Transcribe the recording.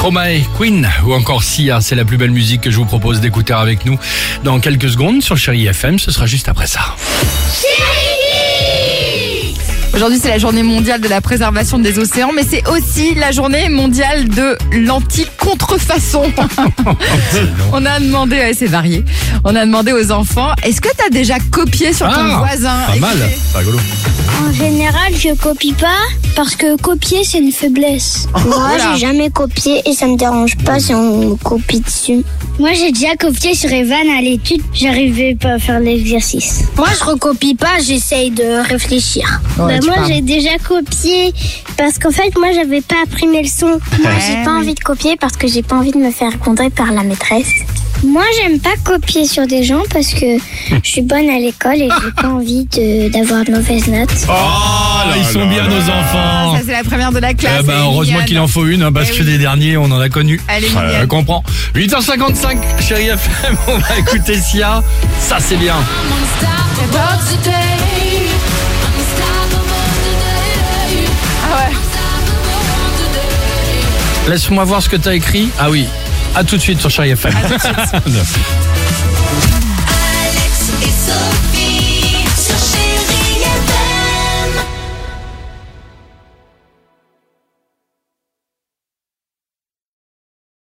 Stromae, Queen ou encore Sia, c'est la plus belle musique que je vous propose d'écouter avec nous dans quelques secondes sur Chéri FM. Ce sera juste après ça. Aujourd'hui, c'est la journée mondiale de la préservation des océans, mais c'est aussi la journée mondiale de l'anti-contrefaçon. On a demandé, ouais, c'est varié. On a demandé aux enfants, est-ce que tu as déjà copié sur ton Ah, voisin? Pas mal, Écoutez. rigolo. En général, je copie pas parce que copier c'est une faiblesse. Moi, Voilà. j'ai jamais copié et ça me dérange pas si on copie dessus. Moi, j'ai déjà copié sur Evan à l'étude, j'arrivais pas à faire l'exercice. Moi, je recopie pas, j'essaye de réfléchir. Ouais, tu moi, parles. j'ai déjà copié parce qu'en fait, moi, j'avais pas appris mes leçons. Moi, j'ai pas envie de copier parce que j'ai pas envie de me faire gronder par la maîtresse. Moi, j'aime pas copier sur des gens parce que je suis bonne à l'école et j'ai pas envie de- d'avoir de mauvaises notes. Oh, ils sont bien nos enfants. Ça, c'est la première de la classe. Eh ben, elle est heureusement mignonne. qu'il en faut une, hein, parce Eh que oui. des derniers, on en a connu. Elle est mignonne. je comprends. 8h55, chérie FM, on va écouter Sia. Ça, c'est bien. Ah Laisse-moi voir ce que t'as écrit. Ah oui. À tout de suite sur Chérie Alex.